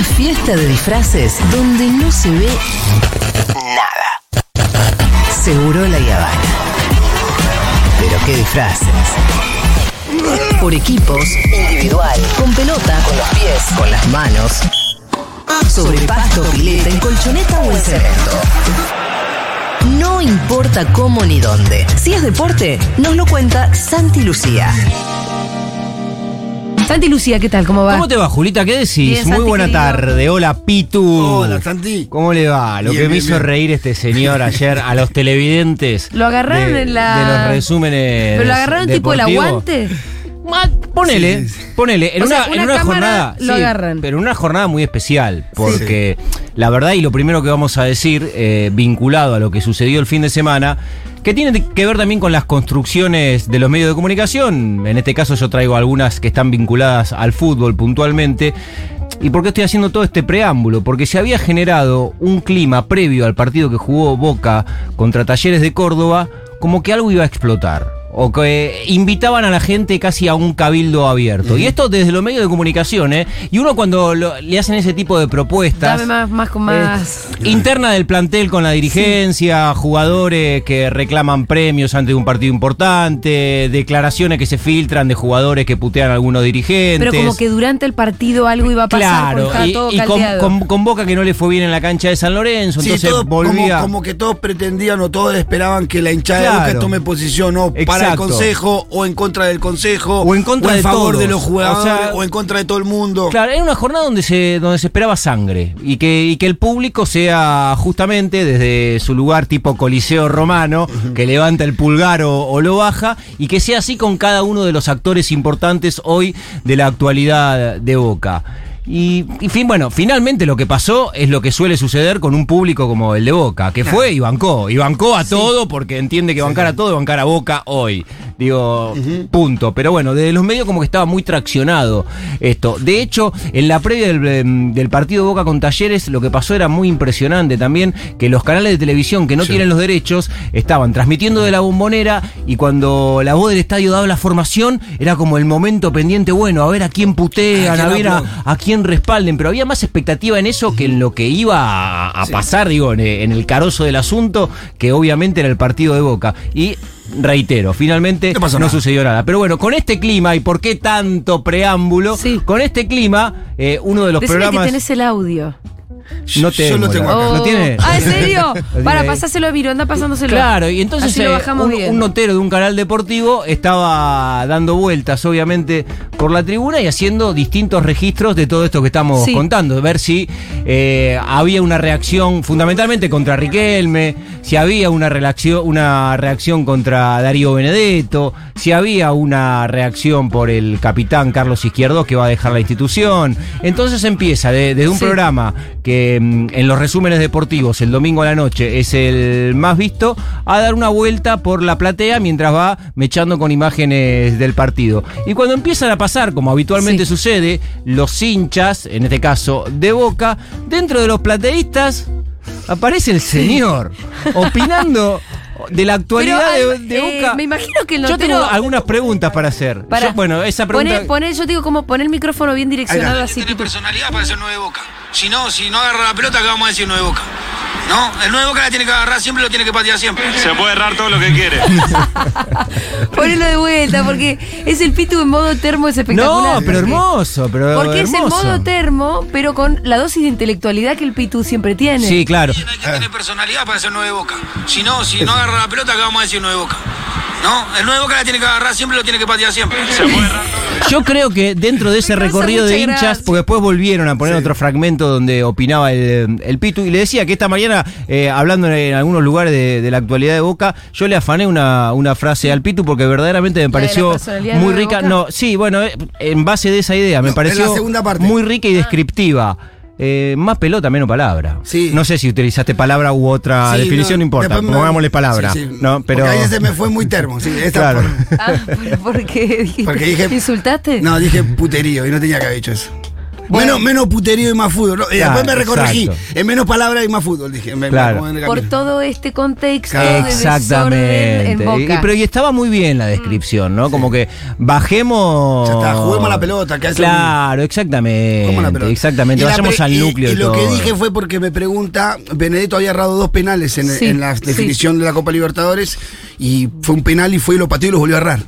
Una fiesta de disfraces donde no se ve nada. Seguro la Habana. Pero qué disfraces. Por equipos, individual, con pelota, con los pies, con las manos, sobre pasto, pileta, en colchoneta o en cemento. No importa cómo ni dónde. Si es deporte, nos lo cuenta Santi Lucía. Santi Lucía, ¿qué tal? ¿Cómo va? ¿Cómo te va, Julita? ¿Qué decís? Bien, Muy Santi, buena querido. tarde. Hola, Pitu. Hola, Santi. ¿Cómo le va? Lo Bien, que me bien, hizo reír este señor ayer a los televidentes. Lo agarraron de- en la- De los resúmenes. ¿Pero lo agarraron tipo el aguante? Ma- Ponele, Sí, ponele. En O una, sea, en una jornada. lo agarran. Pero en una jornada muy especial. Porque la verdad, y lo primero que vamos a decir, eh, vinculado a lo que sucedió el fin de semana, que tiene que ver también con las construcciones de los medios de comunicación. En este caso, yo traigo algunas que están vinculadas al fútbol puntualmente. ¿Y por qué estoy haciendo todo este preámbulo? Porque se había generado un clima previo al partido que jugó Boca contra Talleres de Córdoba, como que algo iba a explotar. O que invitaban a la gente casi a un cabildo abierto. Y esto desde los medios de comunicación, ¿eh? Y uno cuando lo- le hacen ese tipo de propuestas. Dame más, más con más. Eh, interna del plantel con la dirigencia, jugadores que reclaman premios ante un partido importante, declaraciones que se filtran de jugadores que putean a algunos dirigentes. Pero como que durante el partido algo iba a pasar Claro, y, todo y con, caldeado. con- con Boca que no le fue bien en la cancha de San Lorenzo, Sí, entonces todo volvía. como, como que todos pretendían o todos esperaban que la hinchada Claro. de Boca tome posición o para el Exacto. consejo o en contra del consejo O en contra de favor todos. de los jugadores O sea, o en contra de todo el mundo. Claro, era una jornada donde se, donde se esperaba sangre y que, y que el público sea justamente desde su lugar tipo coliseo romano, que levanta el pulgar o, o lo baja, y que sea así con cada uno de los actores importantes hoy de la actualidad de Boca. Y, y fin, bueno, finalmente lo que pasó es lo que suele suceder con un público como el de Boca, que fue y bancó, y bancó a todo porque entiende que bancar a todo bancar a Boca hoy. Digo, punto. Pero bueno, desde los medios como que estaba muy traccionado esto. De hecho, en la previa del, em, del partido Boca con Talleres, lo que pasó era muy impresionante también, que los canales de televisión que no tienen los derechos estaban transmitiendo de la bombonera y cuando la voz del estadio daba la formación, era como el momento pendiente, bueno, a ver a quién putean, ¿A ver a quién respalden, pero había más expectativa en eso que en lo que iba a, a pasar, digo, en, en el carozo del asunto, que obviamente era el partido de Boca. Y reitero, finalmente No pasó no nada. sucedió nada. Pero bueno, con este clima, y por qué tanto preámbulo, Sí. con este clima, eh, uno de los Decime programas... que tenés el audio. No Yo tengo, lo tengo acá. ¿Lo tiene? Ah, ¿en serio? Para, pasáselo a Viro, anda pasándoselo. Claro, y entonces Así lo eh, bajamos un, bien. un notero de un canal deportivo estaba dando vueltas, obviamente, por la tribuna y haciendo distintos registros de todo esto que estamos Sí. contando, ver si eh, había una reacción fundamentalmente contra Riquelme, si había una reacción, una reacción contra Darío Benedetto, si había una reacción por el capitán Carlos Izquierdo que va a dejar la institución. Entonces empieza de- desde un Sí. programa que mm, en los resúmenes deportivos el domingo a la noche es el más visto, a dar una vuelta por la platea mientras va mechando con imágenes del partido. Y cuando empiezan a pasar, como habitualmente Sí. sucede, los hinchas, en este caso de Boca, dentro de los plateístas aparece el señor opinando de la actualidad Pero, de, eh, Boca. me imagino que el Yo tengo notero- algunas preguntas para hacer. Para, Yo- bueno, esa pregunta... Yo digo como poner el micrófono bien direccionado así. Tiene tipo- personalidad para ser 9 de Boca. Si no, si no agarra la pelota, ¿qué vamos a decir 9 de Boca? No, el 9 de Boca la tiene que agarrar siempre, lo tiene que patear siempre. Se puede errar todo lo que quiere. Ponelo de vuelta, porque es el pitu en modo termo, es espectacular. no, pero hermoso, pero Porque es el hermoso. modo termo, pero con la dosis de intelectualidad que el pitu siempre tiene. Sí, claro. Hay que tener personalidad para ser 9 de Boca. Si no, si no agarra la pelota, ¿qué vamos a decir 9 de Boca? No, el 9 de Boca la tiene que agarrar siempre, lo tiene que patear siempre. Se. Yo creo que dentro de ese recorrido de hinchas, porque después volvieron a poner otro fragmento donde opinaba el, el Pitu, y le decía que esta mañana, eh, hablando en, en algunos lugares de, de la actualidad de Boca, yo le afané una, una frase al Pitu porque verdaderamente me pareció muy rica. No, sí, bueno, eh, en base de esa idea, me No, pareció la segunda parte. muy rica y descriptiva. Eh, más pelota, menos palabra. Sí. No sé si utilizaste palabra u otra Sí, definición, no, importa. me- Pongámosle palabra. Sí, sí. No, pero... Porque ahí se me fue muy termo. Claro. por- Ah, ¿por qué? Dijiste- Porque dije- ¿Insultaste? No, dije puterío y no tenía que haber dicho eso. Menos, menos puterío y más fútbol. ¿no? Y Claro, después me recorregí. exacto. En menos palabras y más fútbol, dije. Me- Claro. Por todo este contexto Claro. de Exactamente. en Y, Boca. pero y estaba muy bien la descripción, ¿no? Como que bajemos. Ya está, juguemos la pelota, que hace Claro, exactamente. La pelota. Exactamente. Y Vayamos pre- al y- núcleo Y, lo que dije fue porque me pregunta, Benedetto había errado dos penales en, Sí, en la sí. definición de la Copa Libertadores y fue un penal y fue y lo pateó y lo volvió a errar.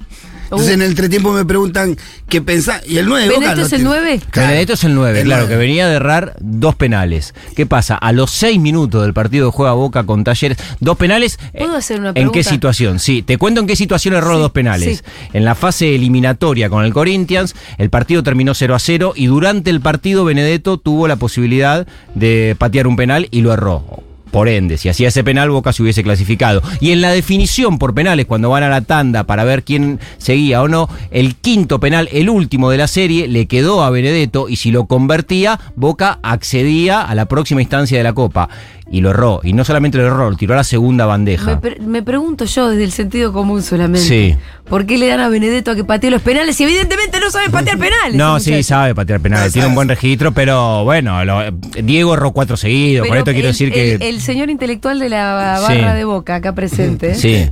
Entonces Uh. en el entretiempo me preguntan qué pensás. Y el 9 de Boca ¿Benedetto es el tiene. 9? Claro. Benedetto es el 9, El claro, que venía de errar dos penales. ¿Qué pasa? A los 6 minutos del partido de juega Boca con Talleres, dos penales. ¿Puedo eh, hacer una ¿En pregunta? qué situación? Sí, te cuento en qué situación erró Sí, dos penales. sí. En la fase eliminatoria con el Corinthians, el partido terminó 0 a 0 y durante el partido Benedetto tuvo la posibilidad de patear un penal y lo erró. Por ende, si hacía ese penal, Boca se hubiese clasificado. Y en la definición por penales, cuando van a la tanda para ver quién seguía o no, el quinto penal, el último de la serie, le quedó a Benedetto y si lo convertía, Boca accedía a la próxima instancia de la Copa. Y lo erró. Y no solamente lo erró, lo tiró a la segunda Me, bandeja. pre- me pregunto yo desde el sentido común solamente. Sí. ¿Por qué le dan a Benedetto a que patee los penales si evidentemente no sabe patear penales? No, sí, muchacho? sabe patear penales, No, tiene un buen registro, pero bueno, lo- Diego erró cuatro seguidos, por Pero esto quiero el- decir que... El, señor intelectual de la Sí. barra de Boca, acá presente, Sí.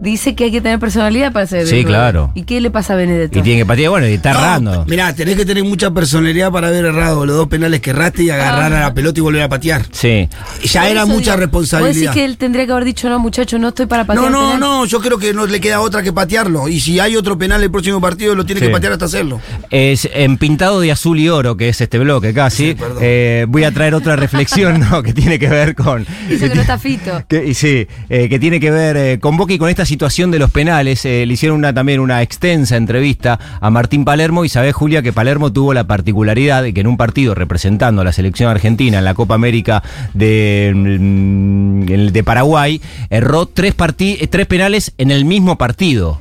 Dice que hay que tener personalidad para ser. Sí, claro. ¿Y qué le pasa a Benedetto? Y tiene que patear, bueno, y está No, errando. Mirá, tenés que tener mucha personalidad para haber errado los dos penales que erraste y agarrar Ah. a la pelota y volver a patear. Sí. Ya era mucha digo, ¿Vos responsabilidad. decís que él tendría que haber dicho, no, muchacho, no estoy para patear No, no, penal"? no, yo creo que no le queda otra que patearlo. Y si hay otro penal el próximo partido, lo tiene Sí. que patear hasta hacerlo. Es en pintado de azul y oro, que es este bloque casi. Sí, perdón. eh, voy a traer otra reflexión ¿no? que tiene que ver con. Dice que no está fito. que- y sí, eh, que tiene que ver eh, con Boca y con esta situación de los penales. Eh, le hicieron una, también una extensa entrevista a Martín Palermo y sabés, Julia, que Palermo tuvo la particularidad de que en un partido representando a la selección argentina en la Copa América de, mm, de Paraguay, erró tres, eh, tres penales en el mismo partido.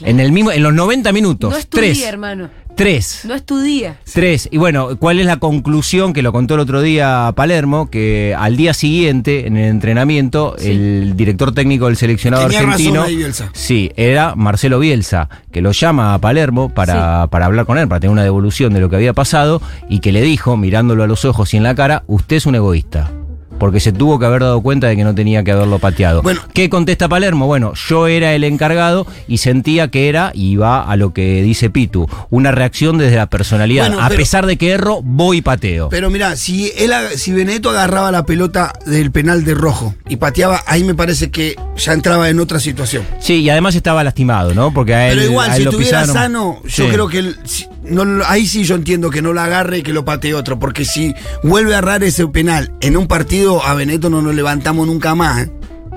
En el mismo, en los 90 minutos. No tres. hermano. Tres. No es tu día. Tres. Y bueno, ¿cuál es la conclusión que lo contó el otro día Palermo? Que al día siguiente, en el entrenamiento, Sí. el director técnico del seleccionado Tenía razón argentino. ahí Bielsa. Sí, era Marcelo Bielsa, que lo llama a Palermo para, para hablar con él, para tener una devolución de lo que había pasado, y que le dijo, mirándolo a los ojos y en la cara, usted es un egoísta. Porque se tuvo que haber dado cuenta de que no tenía que haberlo pateado. Bueno. ¿Qué contesta Palermo? Bueno, yo era el encargado y sentía que era, y va a lo que dice Pitu, una reacción desde la personalidad. Bueno, a pero- pesar de que erro, voy y pateo. Pero mira, si él si Benedetto agarraba la pelota del penal de rojo y pateaba, ahí me parece que ya entraba en otra situación. sí, y además estaba lastimado, ¿no? Porque a él, Pero igual, a él si lo estuviera pisaron. sano, yo Sí. creo que él, no, ahí sí yo entiendo que no lo agarre y que lo patee otro. Porque si vuelve a agarrar ese penal en un partido, a Benedetto no nos levantamos nunca más. ¿eh?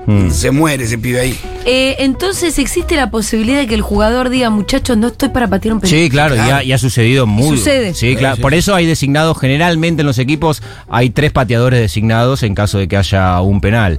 Mm. Se muere ese pibe ahí. Eh, entonces, ¿existe la posibilidad de que el jugador diga, muchachos, no estoy para patear un penal? Sí, claro, Claro. Y, ha, y ha sucedido muy. sucede. Sí, claro. sí. Por eso hay designados, generalmente en los equipos, hay tres pateadores designados en caso de que haya un penal.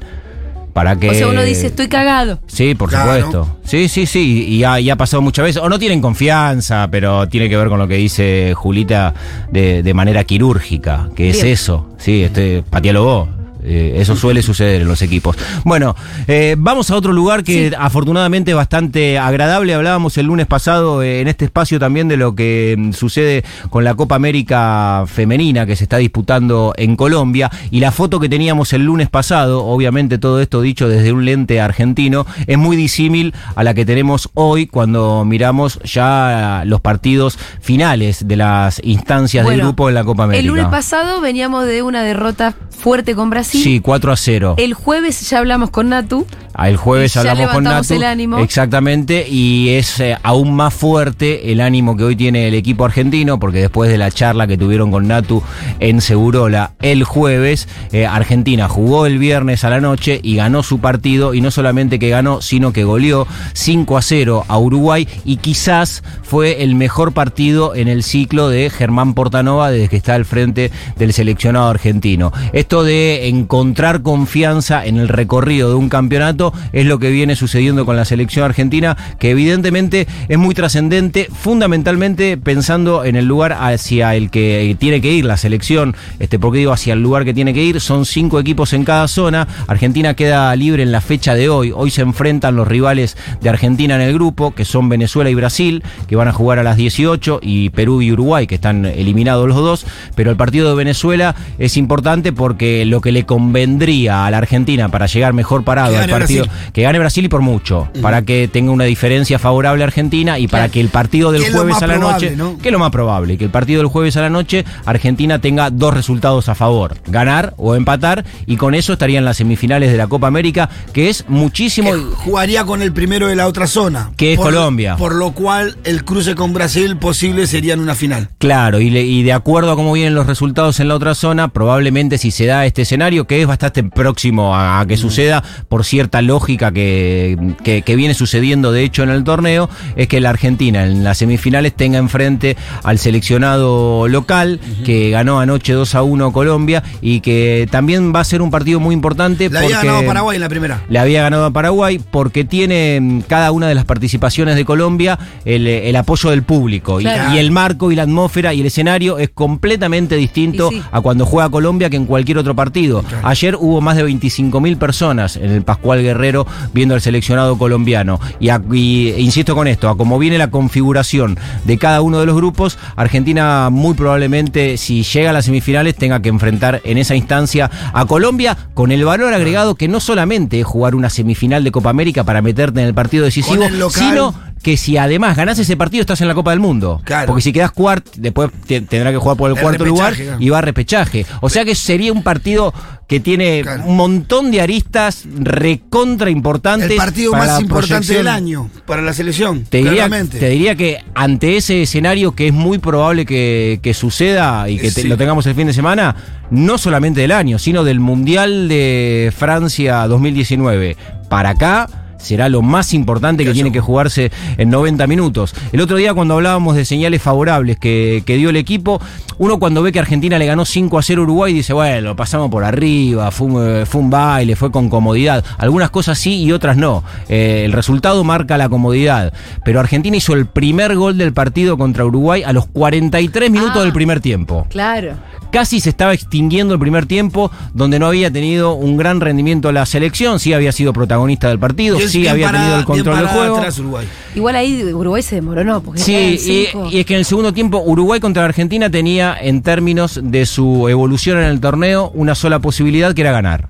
Para que. O sea, uno dice, estoy cagado. Sí, por Claro. supuesto. Sí, sí, sí. Y ha, y ha pasado muchas veces. O no tienen confianza, pero tiene que ver con lo que dice Julita de, de manera quirúrgica. Que es eso. Sí, este, patealo vos. Eh, eso suele suceder en los equipos. Bueno, eh, vamos a otro lugar que Sí. afortunadamente es bastante agradable. Hablábamos el lunes pasado eh, en este espacio también de lo que mm, sucede con la Copa América femenina que se está disputando en Colombia. Y la foto que teníamos el lunes pasado, obviamente todo esto dicho desde un lente argentino, es muy disímil a la que tenemos hoy cuando miramos ya los partidos finales de las instancias del Bueno, grupo en la Copa América. El lunes pasado veníamos de una derrota fuerte con Brasil. Sí, 4 a 0. El jueves ya hablamos con Natu. Ah, El jueves ya hablamos con Natu. el ánimo. Exactamente, y es eh, aún más fuerte el ánimo que hoy tiene el equipo argentino, porque después de la charla que tuvieron con Natu en Segurola el jueves, eh, Argentina jugó el viernes a la noche y ganó su partido, y no solamente que ganó, sino que goleó 5 a 0 a Uruguay, y quizás fue el mejor partido en el ciclo de Germán Portanova desde que está al frente del seleccionado argentino. Esto de encontrar confianza en el recorrido de un campeonato es lo que viene sucediendo con la selección argentina, que evidentemente es muy trascendente, fundamentalmente pensando en el lugar hacia el que tiene que ir la selección. Este, ¿Por qué digo hacia el lugar que tiene que ir? Son cinco equipos en cada zona. Argentina queda libre en la fecha de hoy. Hoy se enfrentan los rivales de Argentina en el grupo, que son Venezuela y Brasil, que van a jugar a las 18, y Perú y Uruguay, que están eliminados los dos. Pero el partido de Venezuela es importante porque lo que le convendría a la Argentina para llegar mejor parado al partido, Brasil. que gane Brasil y por mucho, para que tenga una diferencia favorable a Argentina y para que el partido del jueves a la probable, noche, ¿no? que es lo más probable, que el partido del jueves a la noche Argentina tenga dos resultados a favor, ganar o empatar y con eso estaría en las semifinales de la Copa América, que es muchísimo Que jugaría con el primero de la otra zona. Que es Por- Colombia. Por lo cual el cruce con Brasil posible sería en una final. Claro, y, le- y de acuerdo a cómo vienen los resultados en la otra zona, probablemente si se da este escenario, que es bastante próximo a, a que suceda por cierta lógica que, que- que viene sucediendo de hecho en el torneo, es que la Argentina en las semifinales tenga enfrente al seleccionado local, que ganó anoche 2 a 1 Colombia, y que también va a ser un partido muy importante. Le había ganado Paraguay en la primera. le había ganado a Paraguay porque tiene mm, cada una de las participaciones de Colombia el, el apoyo del público y- Claro. y, el marco y la atmósfera y el escenario es completamente distinto sí. a cuando juega Colombia que en cualquier otro partido. Ayer hubo más de 25 mil personas en el Pascual Guerrero viendo al seleccionado colombiano. Y, a- y- insisto con esto, a como viene la configuración de cada uno de los grupos, Argentina muy probablemente si llega a las semifinales tenga que enfrentar en esa instancia a Colombia con el valor agregado que no solamente es jugar una semifinal de Copa América para meterte en el partido decisivo, el sino que si además ganás ese partido estás en la Copa del Mundo. Claro. Porque si quedas cuarto, después te- tendrá que jugar por el, El cuarto lugar claro. y va a repechaje. O sea que sería un partido que tiene Claro. un montón de aristas recontra importantes. El partido para más importante del año para la selección. Te diría, te diría que ante ese escenario que es muy probable que, que suceda y que te- Sí. lo tengamos el fin de semana, no solamente del año, sino del Mundial de Francia 2019 para acá. Será lo más importante que tiene que jugarse en 90 minutos. El otro día cuando hablábamos de señales favorables que, que dio el equipo, uno cuando ve que Argentina le ganó 5 a 0 a Uruguay dice, bueno, lo pasamos por arriba, fue un, fue un baile, fue con comodidad. Algunas cosas sí y otras no. Eh, el resultado marca la comodidad. Pero Argentina hizo el primer gol del partido contra Uruguay a los 43 minutos Ah. del primer tiempo. Claro. Casi se estaba extinguiendo el primer tiempo, donde no había tenido un gran rendimiento la selección, sí había sido protagonista del partido, sí había parada- tenido el control del juego. atrás Uruguay. Igual ahí Uruguay se demoró, porque Sí, y, y es que en el segundo tiempo Uruguay contra Argentina tenía en términos de su evolución en el torneo una sola posibilidad que era ganar.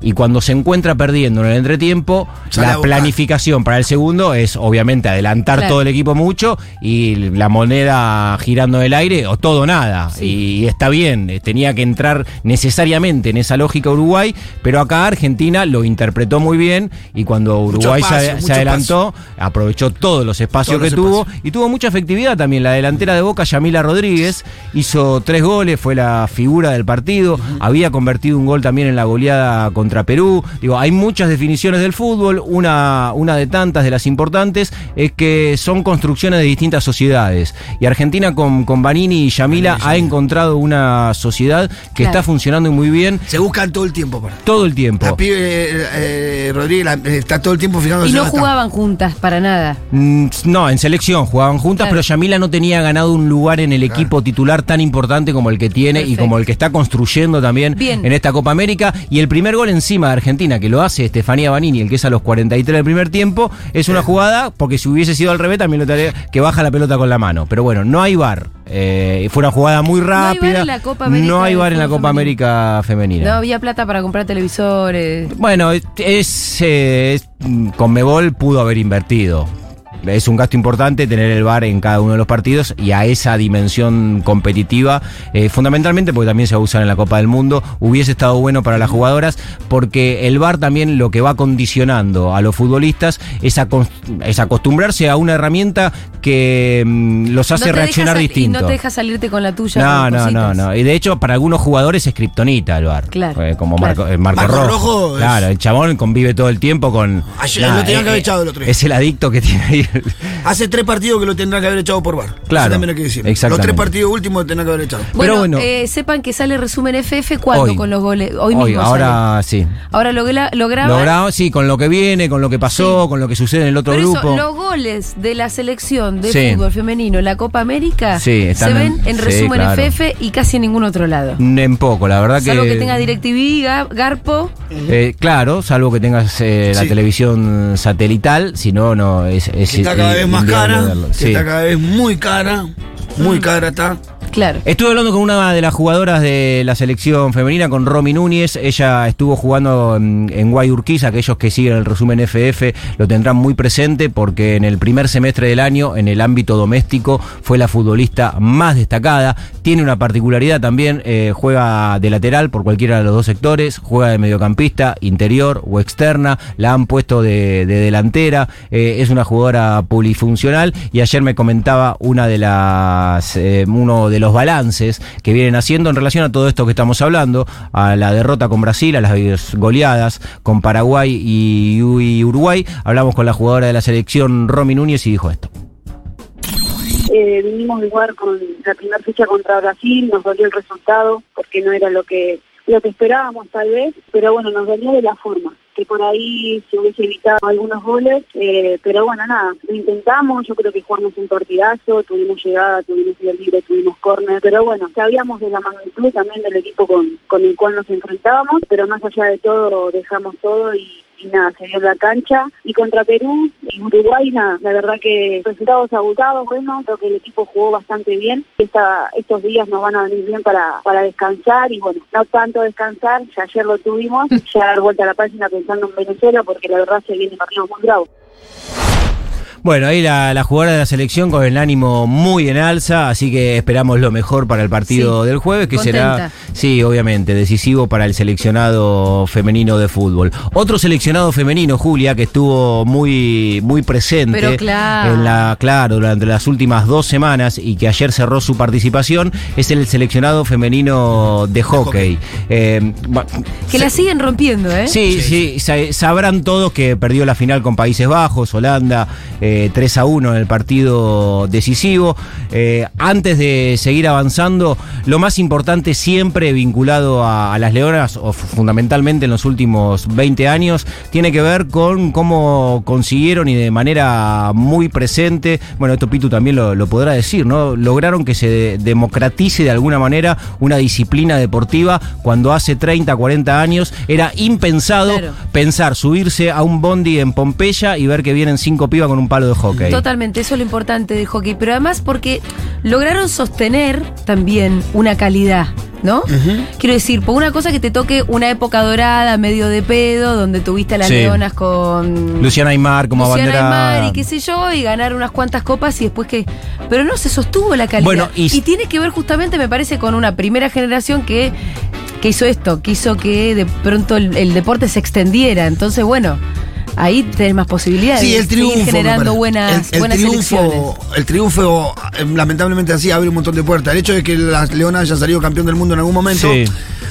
Y cuando se encuentra perdiendo en el entretiempo, Sale la planificación para el segundo es obviamente adelantar Claro. todo el equipo mucho y la moneda girando en el aire o todo nada. Y, está bien, eh, tenía que entrar necesariamente en esa lógica Uruguay, pero acá Argentina lo interpretó muy bien y cuando Uruguay se- adelantó, aprovechó todos los espacios Todos que los tuvo espacios. y tuvo mucha efectividad también. La delantera de Boca, Yamila Rodríguez, hizo tres goles, fue la figura del partido. Había convertido un gol también en la goleada contra Perú. Digo, hay muchas definiciones del fútbol. Una, una de tantas, de las importantes, es que son construcciones de distintas sociedades. Y Argentina con, con Banini y Yamila ha encontrado una sociedad que Claro. está funcionando muy bien Se buscan todo el tiempo. Para. todo el tiempo. La pibe eh, eh, Rodríguez la- eh, está todo el tiempo fijándose Y no jugaban juntas para nada. Mm, No, en selección jugaban juntas, Claro. pero Yamila no tenía ganado un lugar en el equipo titular tan importante como el que tiene y como el que está construyendo también Bien. en esta Copa América. Y el primer gol encima de Argentina, que lo hace Estefanía Banini, el que es a los 43 del primer tiempo, es una jugada, porque si hubiese sido al revés también lo tendría que baja la pelota con la mano. Pero bueno, no hay bar. Eh, fue una jugada muy hay VAR rápida. en la Copa América No hay bar en la Copa. América femenina. No había plata para comprar televisores. Bueno, es, es, eh, es, mm, Conmebol pudo haber invertido. Es un gasto importante tener el VAR en cada uno de los partidos y a esa dimensión competitiva, eh, fundamentalmente porque también se va a usar en la Copa del Mundo, hubiese estado bueno para las jugadoras porque el VAR también lo que va condicionando a los futbolistas es, acos- es acostumbrarse a una herramienta que mm, los hace No reaccionar distinto. Y no te deja salirte con la tuya. No, no, no, no. Y de hecho, para algunos jugadores es kriptonita el bar. Claro, Eh, como claro. Marco, eh, Marco, Marco Rojo. Rojo es- Claro, el chabón convive todo el tiempo con. Ayer lo tenían que haber echado el otro día. Es el adicto que tiene ahí. Hace tres partidos que lo tendrá que haber echado por bar. Claro, Eso también hay que decir. Los tres partidos últimos lo tendrá que haber echado. Bueno, Pero bueno. eh, sepan que sale resumen FF cuando Hoy. con los goles. Hoy, mismo. ahora sí. Ahora lo, lo graban. Sí, con lo que viene, con lo que pasó, con lo que sucede en el otro Pero grupo. eso, los goles de la selección de Sí. fútbol femenino en la Copa América Sí, se ven en- en sí, resumen claro. FF y casi en ningún otro lado. En poco, la verdad Salvo que. que tenga DirecTV, Ga- Garpo. Eh, claro, salvo que tengas eh, la televisión satelital, si no, no es. es Que está cada vez más cara. Que está cada vez muy cara. Mm. Muy cara está. Claro. Estuve hablando con una de las jugadoras de la selección femenina, con Romy Núñez. Ella estuvo jugando en, en Guayurquiza. Aquellos que siguen el resumen FF lo tendrán muy presente porque en el primer semestre del año, en el ámbito doméstico, fue la futbolista más destacada. Tiene una particularidad también, eh, juega de lateral por cualquiera de los dos sectores, juega de mediocampista, interior o externa. La han puesto de, de delantera. eh, es una jugadora polifuncional y ayer me comentaba una de las eh, uno de los balances que vienen haciendo en relación a todo esto que estamos hablando, a la derrota con Brasil, a las goleadas con Paraguay y, Uruguay. Hablamos con la jugadora de la selección Romy Núñez y dijo esto. Eh, vinimos de jugar con la primera fecha contra Brasil, nos dolió el resultado porque no era lo que lo que esperábamos tal vez, pero bueno, nos dolió de la forma, que por ahí se hubiese evitado algunos goles, eh, pero bueno, nada, lo intentamos, yo creo que jugamos un partidazo, tuvimos llegada, tuvimos tiro libre, tuvimos córner, pero bueno, sabíamos de la magnitud también del equipo con, con el cual nos enfrentábamos, pero más allá de todo dejamos todo y y nada, se dio la cancha. Y contra Perú y Uruguay, nada, la verdad que resultados abultados, bueno, creo que el equipo jugó bastante bien. Esta, estos días nos van a venir bien para, para descansar y bueno, no tanto descansar, ya ayer lo tuvimos, ya dar vuelta a la página pensando en Venezuela porque la verdad se viene partido muy bravo. Bueno, ahí la, la jugadora de la selección con el ánimo muy en alza, así que esperamos lo mejor para el partido Sí, del jueves, que será, sí, obviamente, decisivo para el seleccionado femenino de fútbol. Otro seleccionado femenino, Julia, que estuvo muy, muy presente Pero claro. en la, claro, durante las últimas dos semanas y que ayer cerró su participación, es el seleccionado femenino de hockey. Eh, Que la siguen rompiendo, ¿eh? Sí, sí, sa- sabrán todos que perdió la final con Países Bajos, Holanda, eh, 3 a 1 en el partido decisivo. Eh, antes de seguir avanzando, lo más importante siempre vinculado a, a las Leonas, o fu- fundamentalmente en los últimos 20 años, tiene que ver con cómo consiguieron y de manera muy presente, bueno, esto Pitu también lo, lo podrá decir, ¿no? Lograron que se de- democratice de alguna manera una disciplina deportiva cuando hace 30, 40 años era impensado Claro. pensar subirse a un bondi en Pompeya y ver que vienen cinco pibas con un palo de hockey. Totalmente, eso es lo importante del hockey. Pero además porque lograron sostener también una calidad, ¿no? Quiero decir, por una cosa que te toque una época dorada, medio de pedo, donde tuviste a las Sí. leonas con. Luciana Aymar como Luciana abanderada. Aymar y qué sé yo, y ganar unas cuantas copas y después que. Pero no se sostuvo la calidad. Bueno, y- tiene que ver justamente, me parece, con una primera generación que, que hizo esto, que hizo que de pronto el, el deporte se extendiera. Entonces, bueno, ahí tenés más posibilidades Sí, de el triunfo. seguir me generando buenas, el, el buenas triunfo, el triunfo, eh, lamentablemente así, abre un montón de puertas. El hecho de que las Leonas haya salido campeón del mundo en algún momento, Sí.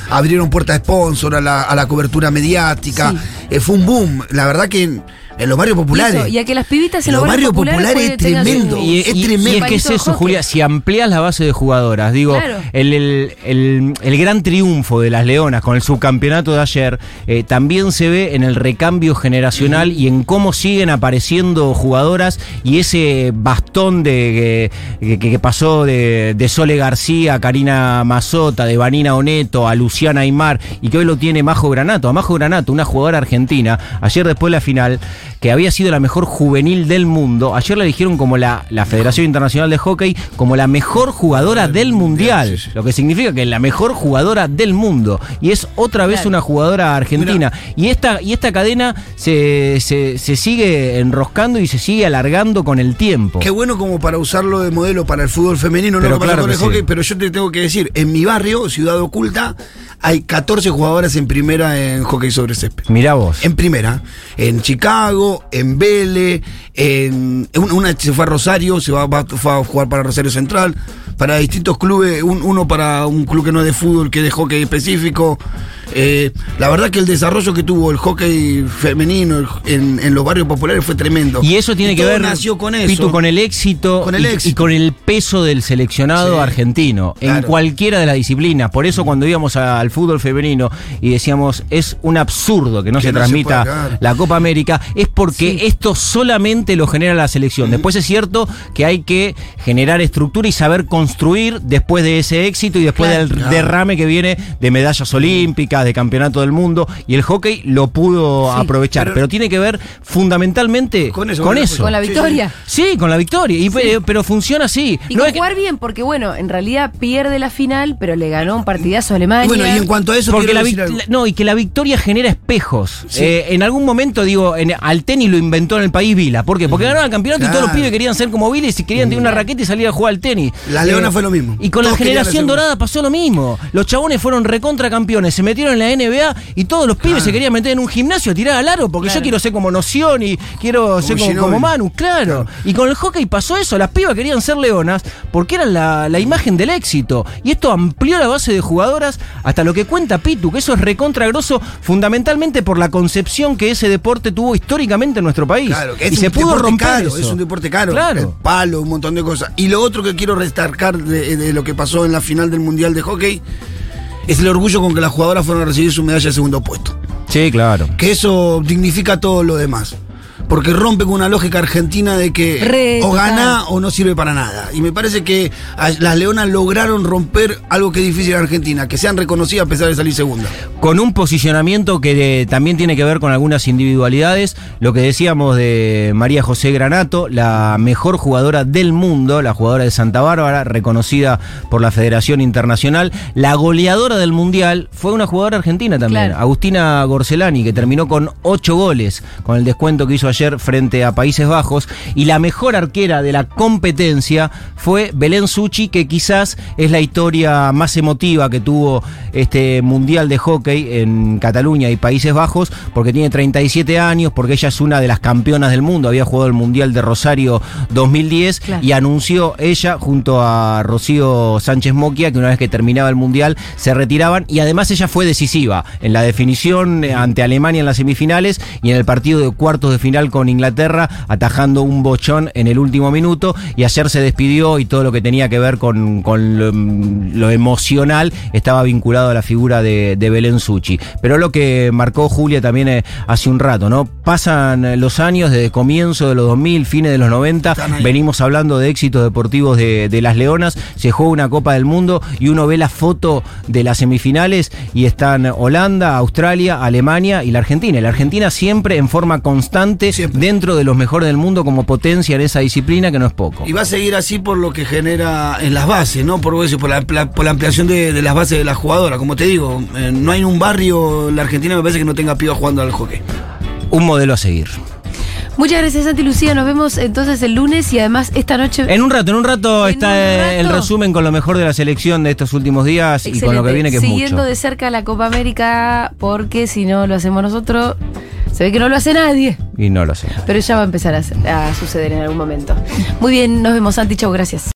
abrieron puertas de sponsor a la, a la cobertura mediática. Sí. Eh, fue un boom. La verdad que en, los barrios populares. Y, eso, y a que las pibitas en Los los barrios barrios populares, tengan tremendo. Y, Es y- y tremendo. es que es eso. Julia, si amplías la base de jugadoras, digo, Claro. el, el- el- el gran triunfo de las Leonas con el subcampeonato de ayer eh, también se ve en el recambio generacional y en cómo siguen apareciendo jugadoras y ese bastón de que, que- que pasó de, de Sole García a Karina Mazota, de Vanina Oneto a Luciana Aymar y que hoy lo tiene Majo Granato. A Majo Granato, una jugadora argentina, ayer después de la final, que había sido la mejor juvenil del mundo, ayer la eligieron como la, la Federación Internacional de Hockey como la mejor jugadora del mundial, lo que significa que es la mejor jugadora del mundo y es otra vez Claro. una jugadora argentina y esta y esta cadena se, se, se sigue enroscando y se sigue alargando con el tiempo. Qué bueno como para usarlo de modelo para el fútbol femenino, Pero no pasa claro el hockey, sí. pero yo te tengo que decir, en mi barrio, Ciudad Oculta, hay 14 jugadoras en primera en hockey sobre césped. Mirá vos. En primera, en Chicago, en Vélez, en un- una se fue a Rosario, se va, a jugar para Rosario Central, para distintos clubes, un- uno para un club que no es de fútbol, que es de hockey específico. Eh, la verdad que el desarrollo que tuvo el hockey femenino en, en los barrios populares fue tremendo. Y eso tiene que ver, nació con eso. Pitu, con el éxito, Con el y, éxito. y con el peso del seleccionado Sí, argentino en cualquiera de las disciplinas. Por eso cuando íbamos a- al fútbol femenino y decíamos es un absurdo que no Que se no transmita la Copa América, es porque Sí. esto solamente lo genera la selección. Después es cierto que hay que generar estructura y saber construir después de ese éxito y después Claro. del Claro. derrame que viene de medallas olímpicas, de campeonato del mundo. Y el hockey lo pudo Sí. aprovechar. Pero- Pero, tiene que ver fundamentalmente Con eso, Con con la- eso. Con la Sí, sí. victoria. Sí, con la victoria. Y, pe- Pero funciona así. Y No con es que- jugar bien, porque bueno, en realidad pierde la final, pero le ganó un partidazo a Alemania. Y bueno, y en cuanto a eso, porque quiero la decir vic- algo. la- no, y que la victoria genera espejos. Sí. Eh, en algún momento, digo, en- al tenis lo inventó en el país Vila. ¿Por qué? Porque ganaron el campeonato y todos los pibes querían ser como Vila y si querían tener una raqueta y salir a jugar al tenis. Eh, La Leona fue lo mismo. Y con la Todos generación dorada pasó lo mismo. Los chabones fueron recontra campeones, se metieron en la NBA y todos los pibes se querían meter en un gimnasio a tirar al aro porque Claro. yo quiero ser como Noción y quiero ser como, Manu, claro. Y con el hockey pasó eso, las pibas querían ser leonas porque eran la, la imagen del éxito. Y esto amplió la base de jugadoras hasta lo que cuenta Pitu, que eso es recontra grosso fundamentalmente por la concepción que ese deporte tuvo históricamente en nuestro país. Claro, que es y un se pudo romper caro, eso. es un deporte caro. Claro. El palo, un montón de cosas. Y lo otro que quiero destacar de, de lo que pasó en la final del Mundial de Hockey es el orgullo con que las jugadoras fueron a recibir su medalla de segundo puesto. Sí, claro. Que eso dignifica todo lo demás. Porque rompe con una lógica argentina de que Re, o total. gana o no sirve para nada. Y me parece que las Leonas lograron romper algo que es difícil en Argentina, que sean reconocidas a pesar de salir segunda. con un posicionamiento que también tiene que ver con algunas individualidades. Lo que decíamos de María José Granato, la mejor jugadora del mundo, la jugadora de Santa Bárbara, reconocida por la Federación Internacional. La goleadora del Mundial fue una jugadora argentina también, Claro. Agustina Gorcelani, que terminó con ocho goles, con el descuento que hizo ayer frente a Países Bajos. Y la mejor arquera de la competencia fue Belén Suchi, que quizás es la historia más emotiva que tuvo este Mundial de Hockey en Cataluña y Países Bajos, porque tiene 37 años, porque ella es una de las campeonas del mundo, había jugado el Mundial de Rosario 2010 Claro. y anunció ella junto a Rocío Sánchez Moquia que una vez que terminaba el Mundial se retiraban y además ella fue decisiva en la definición eh, ante Alemania en las semifinales y en el partido de cuartos de final con Inglaterra atajando un bochón en el último minuto y ayer se despidió y todo lo que tenía que ver con, con lo, lo emocional estaba vinculado a la figura de, de Belén Suchi. Pero lo que marcó Julia también eh, hace un rato, ¿no? Pasan eh, los años desde comienzo de los 2000, fines de los 90, Están ahí. venimos hablando de éxitos deportivos de, de las Leonas, se juega una Copa del Mundo y uno ve la foto de las semifinales y están Holanda, Australia, Alemania y la Argentina. Y la Argentina siempre en forma constante Siempre. dentro de los mejores del mundo como potencia en esa disciplina que no es poco. Y va a seguir así por lo que genera en las bases, ¿no? Por, eso, por, la, por la ampliación de, de las bases de las jugadoras. Como te digo, eh, no hay un barrio en la Argentina, me parece que no tenga pibas jugando al hockey. Un modelo a seguir. Muchas gracias, Santi Lucía. Nos vemos entonces el lunes y además esta noche. En un rato, en un rato En está un el resumen con lo mejor de la selección de estos últimos días y con lo que viene que es Siguiendo mucho. de cerca la Copa América, porque si no lo hacemos nosotros, se ve que no lo hace nadie. Y no lo sé. Pero ya va a empezar a, a suceder en algún momento. Muy bien, nos vemos, Santi. Chau, gracias.